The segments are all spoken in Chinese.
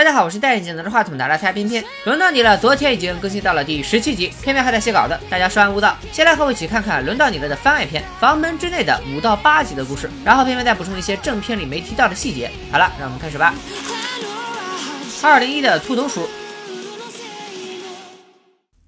大家好，我是戴眼镜拿着话筒的拉塞偏偏，轮到你了。昨天已经更新到了第十七集，偏偏还在写稿子，大家稍安勿躁。先来和我一起看看轮到你了的番外篇《房门之内的五到八集的故事》，然后偏偏再补充一些正片里没提到的细节。好了，让我们开始吧。二零一的兔头鼠。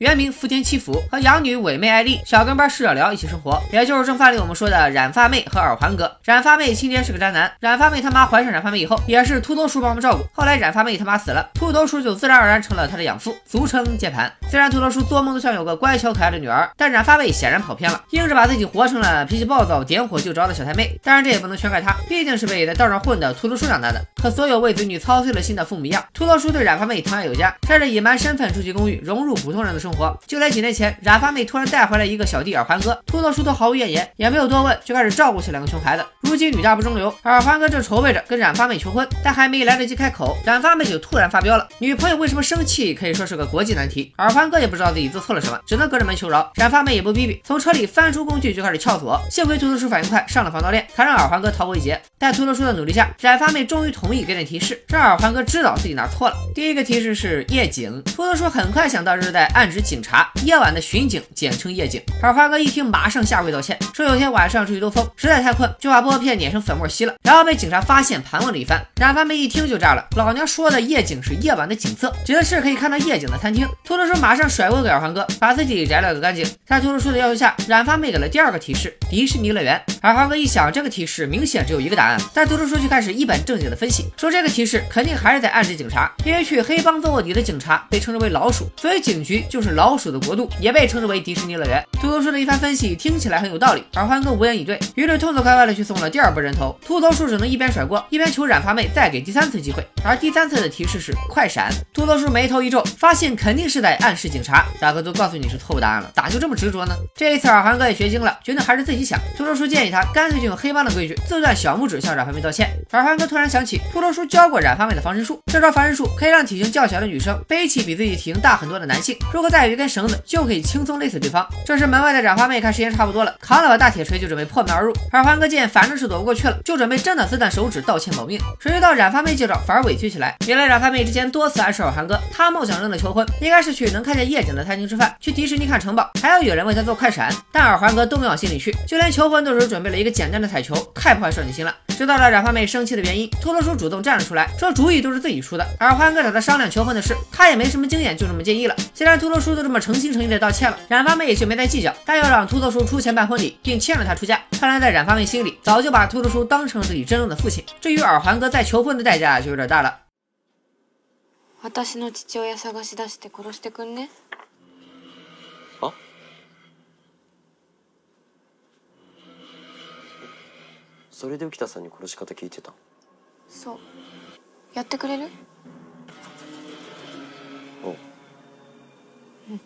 原名福田七福，和养女伪妹艾丽、小跟班释小辽一起生活，也就是正发里我们说的染发妹和耳环哥。染发妹亲爹是个渣男，染发妹他妈怀上染发妹以后，也是秃头叔帮忙照顾。后来染发妹他妈死了，秃头叔就自然而然成了他的养父，俗称键盘。虽然秃头叔做梦都想有个乖巧可爱的女儿，但染发妹显然跑偏了，硬是把自己活成了脾气暴躁、点火就着的小太妹。当然这也不能全怪他，毕竟是被在道上混的秃头叔长大的。和所有为子女操碎了心的父母一样，秃头叔对染发妹疼爱有加，甚至隐瞒身份住进公寓，融入普通人的生活。活就在几年前，染发妹突然带回来一个小弟耳环哥，秃头叔都毫无怨言，也没有多问，就开始照顾起两个熊孩子。如今女大不中留，耳环哥正筹备着跟染发妹求婚，但还没来得及开口，染发妹就突然发飙了。女朋友为什么生气，可以说是个国际难题。耳环哥也不知道自己做错了什么，只能隔着门求饶。染发妹也不逼逼，从车里翻出工具就开始撬锁。幸亏秃头叔反应快，上了防盗链，才让耳环哥逃过一劫。在秃头叔的努力下，染发妹终于同意给点提示。让耳环哥知道自己哪错了。第一个提示是夜景，秃头叔很快想到这是在暗指警察，夜晚的巡警简称夜警。耳环哥一听，马上下跪道歉，说有天晚上出去兜风，实在太困，就把薄荷片碾成粉末吸了，然后被警察发现，盘问了一番。染发妹一听就炸了，老娘说的夜景是夜晚的景色，指的是可以看到夜景的餐厅。秃头叔马上甩锅给耳环哥，把自己摘了个干净。在秃头叔的要求下，染发妹给了第二个提示：迪士尼乐园。耳环哥一想，这个提示明显只有一个答案，但秃头叔却开始一本正经的分析，说这个提示。肯定还是在暗指警察，因为去黑帮做卧底的警察被称之为老鼠，所以警局就是老鼠的国度，也被称之为迪士尼乐园。秃头叔的一番分析听起来很有道理，耳环哥无言以对，于是痛痛快快的去送了第二波人头。秃头叔只能一边甩锅，一边求染发妹再给第三次机会，而第三次的提示是快闪。秃头叔眉头一皱，发现肯定是在暗示警察。大哥都告诉你是错误答案了，咋就这么执着呢？这一次耳环哥也学精了，决定还是自己想。秃头叔建议他干脆就用黑帮的规矩，自断小拇指向染发妹道歉。耳环哥突然想起秃头叔教过。染发妹的防身术，这招防身术可以让体型较小的女生背起比自己体型大很多的男性，如果再有一根绳子，就可以轻松勒死对方。这时门外的染发妹看时间差不多了，扛了把大铁锤就准备破门而入。耳环哥见反正是躲不过去了，就准备真的自断手指道歉保命。谁知道染发妹见招反而委屈起来。原来染发妹之前多次暗示耳环哥，她梦想中的求婚应该是去能看见夜景的餐厅吃饭，去迪士尼看城堡，还要有人为她做快闪。但耳环哥都没往心里去，就连求婚都是准备了一个简单的彩球，太破坏少女心了。知道了染发妹生气的原因，秃头叔主动站了出来，说主意都是自己出的。耳环哥找他商量求婚的事，他也没什么经验，就这么介意了。既然秃头叔都这么诚心诚意的道歉了，染发妹也就没再计较，但要让秃头叔出钱办婚礼，并牵着他出嫁。看来在染发妹心里，早就把秃头叔当成了自己真正的父亲。至于耳环哥再求婚的代价，就有点大了。私の父親探し出して殺してくんね。 それで浮田さんに殺し方聞いてた？そう。やってくれる？お。う、うん、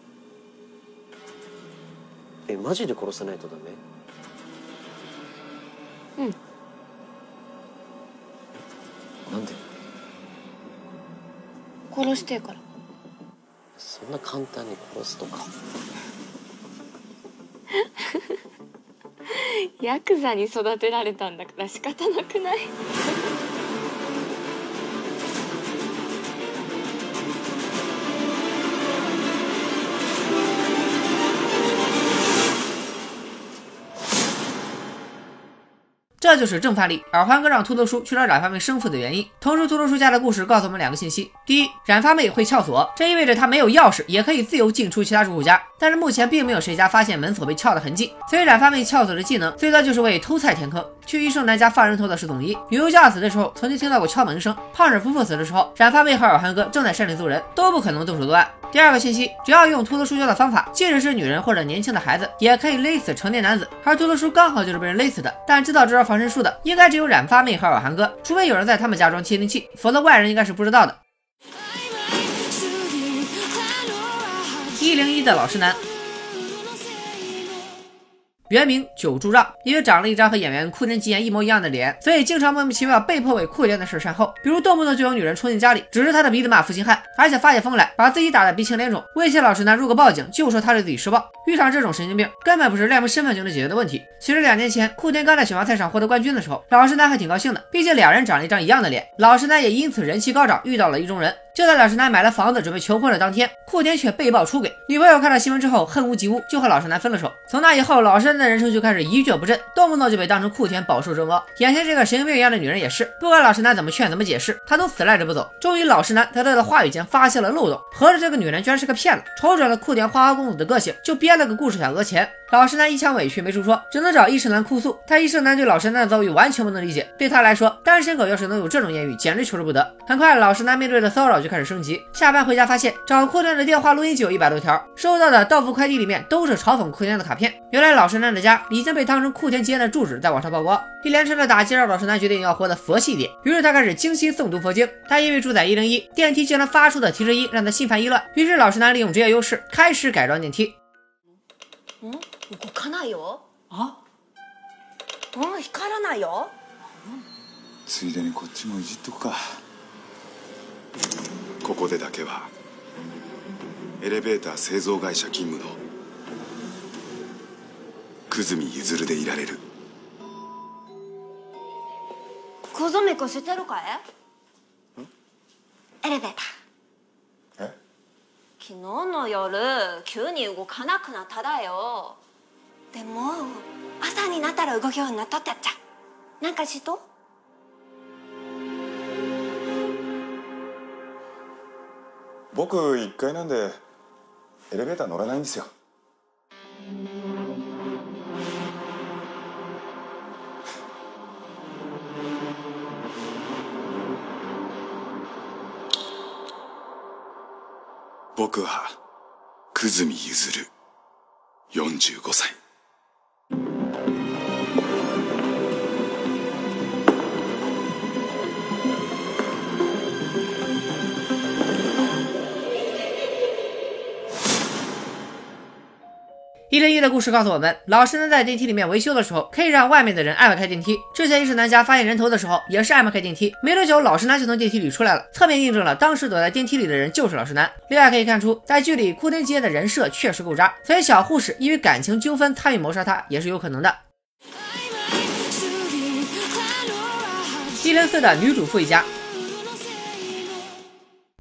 えマジで殺さないとダメ？うん。なんで？殺してから。そんな簡単に殺すとか ヤクザに育てられたんだから仕方なくない？这就是正范例。耳环哥让秃头叔去找染发妹生父的原因。同时，秃头叔家的故事告诉我们两个信息：第一，染发妹会撬锁，这意味着她没有钥匙也可以自由进出其他住户家。但是目前并没有谁家发现门锁被撬的痕迹，所以染发妹撬锁的技能最多就是为偷菜填坑。去医生男家放人头的是董一，女优嫁死的时候曾经听到过敲门声。胖婶夫妇死的时候，染发妹和耳环哥正在山里揍人，都不可能动手作案。第二个信息，只要用秃头叔教的方法，即使是女人或者年轻的孩子，也可以勒死成年男子。而秃头叔刚好就是被人勒死的，但知道这招防身术的，应该只有染发妹和耳环哥，除非有人在他们家装窃听器，否则外人应该是不知道的。一零一的老实男。原名久住让，因为长了一张和演员库田吉彦一模一样的脸，所以经常莫名其妙被迫为库田的事善后。比如动不动就有女人冲进家里，指着他的鼻子骂负心汉，而且发起疯来把自己打得鼻青脸肿，威胁老实男如果报警就说他对自己施暴。遇上这种神经病，根本不是恋母身份就能解决的问题。其实两年前库田刚在选拔赛上获得冠军的时候，老实男还挺高兴的，毕竟俩人长了一张一样的脸，老实男也因此人气高涨，遇到了意中人。就在老实男买了房子准备求婚的当天，库田却被曝出轨。女朋友看到新闻之后恨屋及乌，就和老实男分了手。从那以后，老实男的人生就开始一蹶不振，动不动就被当成库田饱受折磨。眼前这个神经病一样的女人也是，不管老实男怎么劝怎么解释，他都死赖着不走。终于，老实男在他的话语间发现了漏洞，合着这个女人居然是个骗子，瞅准了库田花花公子的个性，就编了个故事想讹钱。老实男一腔委屈没处说，只能找医生男哭诉。他医生男对老实男的遭遇完全不能理解，对他来说，单身狗要是能有这种艳遇，简直求之不得。很快，老实男面对的骚扰就开始升级。下班回家发现找库田的电话录音就有一百多条，收到的到付快递里面都是嘲讽库田的卡片。原来老实男的家已经被当成库田吉彦的住址在网上曝光。一连串的打击让老实男决定要活得佛系一点，于是他开始精心诵读佛经。他因为住在一零一，电梯竟然发出的提示音让他心烦意乱，于是老实男利用职业优势开始改装电梯。嗯動かないよ。あ？うん光らないよ。ついでにこっちもいじっとくか。ここでだけは。エレベーター製造会社勤務の。久住譲でいられる。小染こしてるかい？エレベーター。え？昨日の夜急に動かなくなっただよでも朝になったら動くようになったってやっちゃ。なんかしと？僕1階なんでエレベーター乗らないんですよ。僕は久住譲45歳一零一的故事告诉我们，老实男在电梯里面维修的时候，可以让外面的人按开电梯。之前医生男家发现人头的时候，也是按不开电梯。没多久，老实男就从电梯里出来了，侧面印证了当时躲在电梯里的人就是老实男。另外可以看出，在剧里库田吉彦的人设确实够渣，所以小护士因为感情纠纷参与谋杀他也是有可能的。一零四的女主妇一家。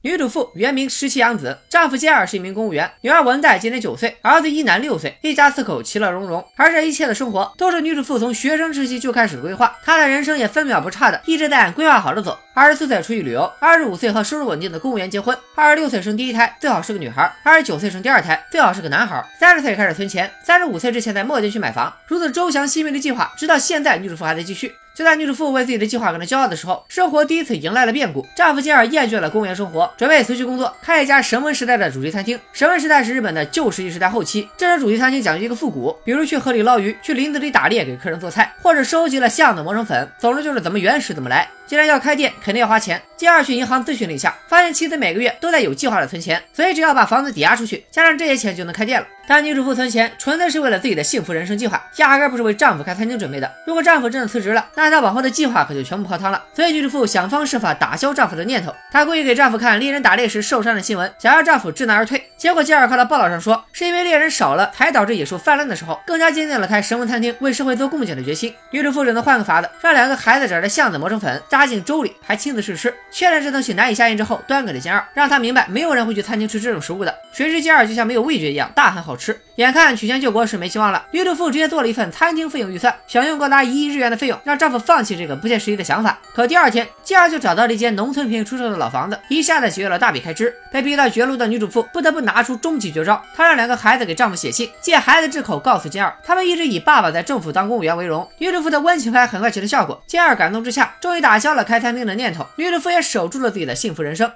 女主妇原名石崎洋子，丈夫健二是一名公务员，女儿文代今年九岁，儿子一男六岁，一家四口其乐融融。而这一切的生活都是女主妇从学生时期就开始规划，她的人生也分秒不差的一直在按规划好的走。二十四岁出去旅游，二十五岁和收入稳定的公务员结婚，二十六岁生第一胎，最好是个女孩；二十九岁生第二胎，最好是个男孩；三十岁开始存钱，三十五岁之前在墨街区买房。如此周详细密的计划，直到现在，女主妇还在继续。就在女主妇为自己的计划感到骄傲的时候，生活第一次迎来了变故。丈夫健二厌倦了公务员生活，准备辞去工作，开一家神文时代的主题餐厅。神文时代是日本的旧石器时代后期，这种主题餐厅讲究一个复古，比如去河里捞鱼，去林子里打猎，给客人做菜，或者收集了橡子磨成粉。总之就是怎么原始怎么来。既然要开店，肯定要花钱。健二去银行咨询了一下，发现妻子每个月都在有计划的存钱，所以只要把房子抵押出去，加上这些钱就能开店了。但女主妇存钱纯粹是为了自己的幸福人生计划，压根不是为丈夫开餐厅准备的。如果丈夫真的辞职了，那她往后的计划可就全部泡汤了。所以女主妇想方设法打消丈夫的念头，她故意给丈夫看猎人打猎时受伤的新闻，想让丈夫知难而退。结果健二看到报道上说，是因为猎人少了才导致野兽泛滥的时候，更加坚定了开神文餐厅为社会做贡献的决心。女主妇只能换个法子，让两个孩子找着橡子磨成粉，扎进粥里，还亲自试吃，确认这东西难以下咽之后，端给了健二，让他明白没有人会去餐厅吃这种食物的。谁知健二就像没有味觉一样，大喊好吃。眼看曲线救国是没希望了，女主妇直接做了一份餐厅费用预算，想用高达一亿日元的费用让丈夫放弃这个不切实际的想法。可第二天，健二就找到了一间农村便宜出售的老房子，一下子节约了大笔开支。被逼到绝路的女主妇不得不拿出终极绝招，她让两个孩子给丈夫写信，借孩子之口告诉金二，他们一直以爸爸在政府当公务员为荣。女主妇的温情牌很快起了效果，金二感动之下，终于打消了开餐厅的念头。女主妇也守住了自己的幸福人生。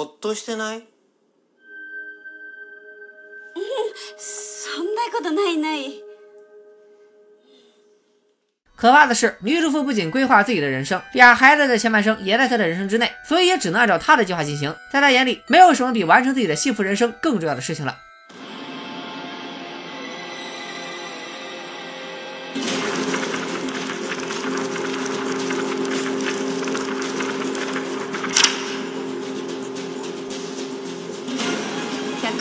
ほっとしてないそんなことないない 可怕的是，女主妇不仅规划自己的人生，俩孩子的前半生也在她的人生之内，所以也只能按照她的计划进行。在她眼里，没有什么比完成自己的幸福人生更重要的事情了。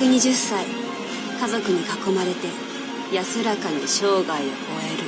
120歳。家族に囲まれて安らかに生涯を終える。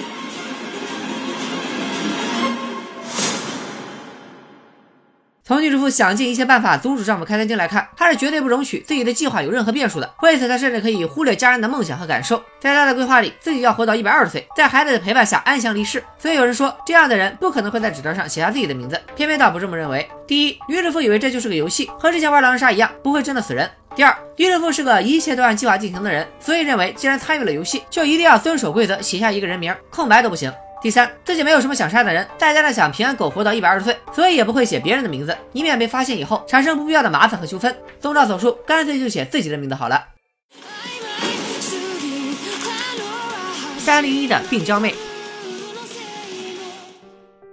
从女主妇想尽一切办法阻止丈夫开餐厅来看，她是绝对不容许自己的计划有任何变数的。为此，她甚至可以忽略家人的梦想和感受。在她的规划里，自己要活到一百二十岁，在孩子的陪伴下安详离世。所以有人说，这样的人不可能会在纸条上写下自己的名字。偏偏倒不这么认为。第一，女主妇以为这就是个游戏，和之前玩狼人杀一样，不会真的死人。第二，女主妇是个一切都按计划进行的人，所以认为既然参与了游戏，就一定要遵守规则，写下一个人名，空白都不行。第三，自己没有什么想杀的人，再加上想平安苟活到一百二十岁，所以也不会写别人的名字，以免被发现以后产生不必要的麻烦和纠纷。综上所述，干脆就写自己的名字好了。三零一的病娇妹。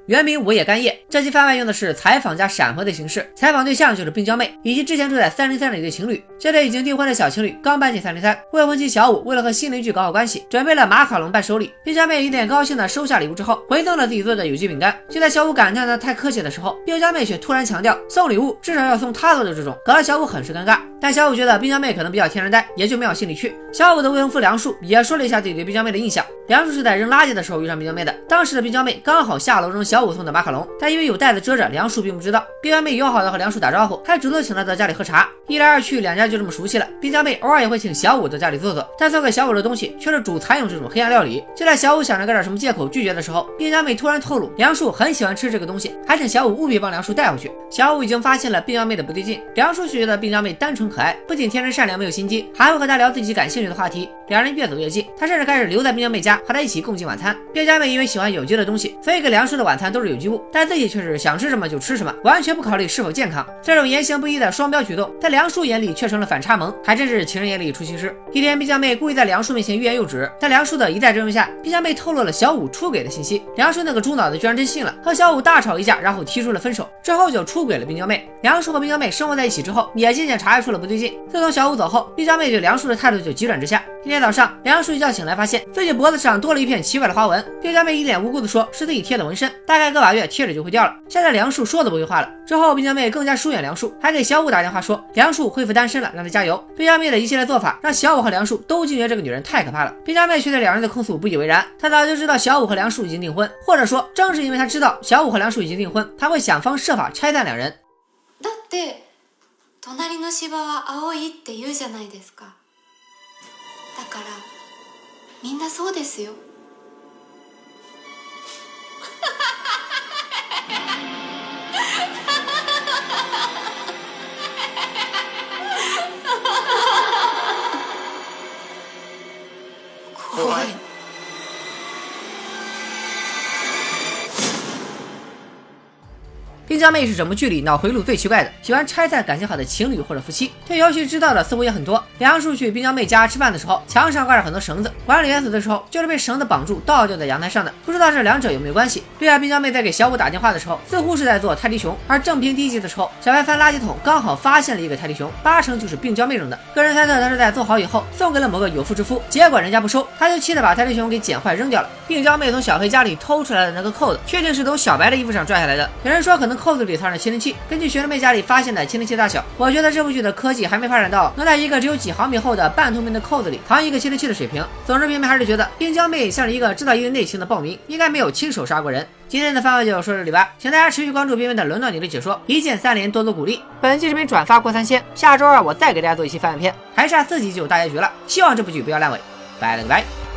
原名午夜干叶，这期番外用的是采访加闪回的形式，采访对象就是冰娇妹以及之前住在三零三的一对情侣。这对已经订婚的小情侣刚搬进三零三，未婚妻小五为了和新邻居搞好关系，准备了马卡龙伴手礼。冰娇妹一脸高兴的收下礼物之后，回赠了自己做的有机饼干。就在小五感叹她太客气的时候，冰娇妹却突然强调送礼物至少要送她做的这种，搞得小五很是尴尬。但小五觉得冰娇妹可能比较天然呆，也就没往心里去。小五的未婚夫梁树也说了一下自己对冰娇妹的印象。梁树是在扔垃圾的时候遇上冰娇妹的，当时的冰娇妹刚好下楼扔小小五送的马卡龙，但因为有袋子遮着，梁树并不知道。冰娇妹友好的和梁树打招呼，还主动请他到家里喝茶。一来二去，两家就这么熟悉了。冰娇妹偶尔也会请小五到家里坐坐，但送给小五的东西却是主餐用这种黑暗料理。就在小五想着该找什么借口拒绝的时候，冰娇妹突然透露梁树很喜欢吃这个东西，还请小五务必帮梁树带回去。小五已经发现了冰娇妹的不对劲，梁树却觉得冰娇妹单纯可爱，不仅天真善良没有心机，还会和她聊自己感兴趣的话题。两人越走越近，他甚至开始留在冰娇妹家和她一起共进晚餐。冰娇妹因为喜欢有机的东西，所以给梁树的晚餐都是有机物，但自己却是想吃什么就吃什么，完全不考虑是否健康。这种言行不一的双标举动，在梁叔眼里却成了反差萌，还真是情人眼里出西施。一天，冰娇妹故意在梁叔面前欲言又止，在梁叔的一再追问下，冰娇妹透露了小五出轨的信息。梁叔那个猪脑子居然真信了，和小五大吵一架，然后提出了分手，之后就出轨了冰娇妹。梁叔和冰娇妹生活在一起之后，也渐渐察觉出了不对劲。自从小五走后，冰娇妹对梁叔的态度就急转直下。今天早上，梁叔一觉醒来，发现自己脖子上多了一片奇怪的花纹。冰娇妹一脸无辜的说：“是自己贴的纹身，大概个把月贴着就会掉了。”现在梁树说都不会话了。之后，冰娇妹更加疏远梁树，还给小五打电话说梁树恢复单身了，让他加油。冰娇妹的一系列做法，让小五和梁树都惊觉这个女人太可怕了。冰娇妹却对两人的控诉不以为然，她早就知道小五和梁树已经订婚，或者说正是因为她知道小五和梁树已经订婚，她会想方设法拆散两人。だって隣の芝は青いって言うじゃないですかだからみんなそうですよ 冰娇妹是整部剧里脑回路最奇怪的，喜欢拆散感情好的情侣或者夫妻。对游戏知道的似乎也很多。梁叔去冰娇妹家吃饭的时候，墙上挂着很多绳子，管理员死的时候就是被绳子绑住倒吊在阳台上的。不知道这两者有没有关系？对啊，冰娇妹在给小五打电话的时候，似乎是在做泰迪熊。而正片第一集的时候，小白翻垃圾桶，刚好发现了一个泰迪熊，八成就是冰娇妹扔的。个人猜测，她是在做好以后送给了某个有妇之夫，结果人家不收，她就气得把泰迪熊给剪坏扔掉了。冰娇妹从小黑家里偷出来的那个扣子，确定是从小白的衣服上拽下来的。有人说可能扣扣子里藏着窃听器。根据学生妹家里发现的窃听器大小，我觉得这部剧的科技还没发展到能在一个只有几毫米厚的半透明的扣子里藏一个窃听器的水平。总之，平平还是觉得冰娇妹像是一个知道一堆内情的暴民，应该没有亲手杀过人。今天的番外就说到这里吧，请大家持续关注冰冰的轮到你的解说，一键三连，多多鼓励。本期视频转发过三千，下周二我再给大家做一期番外篇，还差四集就有大结局了，希望这部剧不要烂尾，拜了个拜。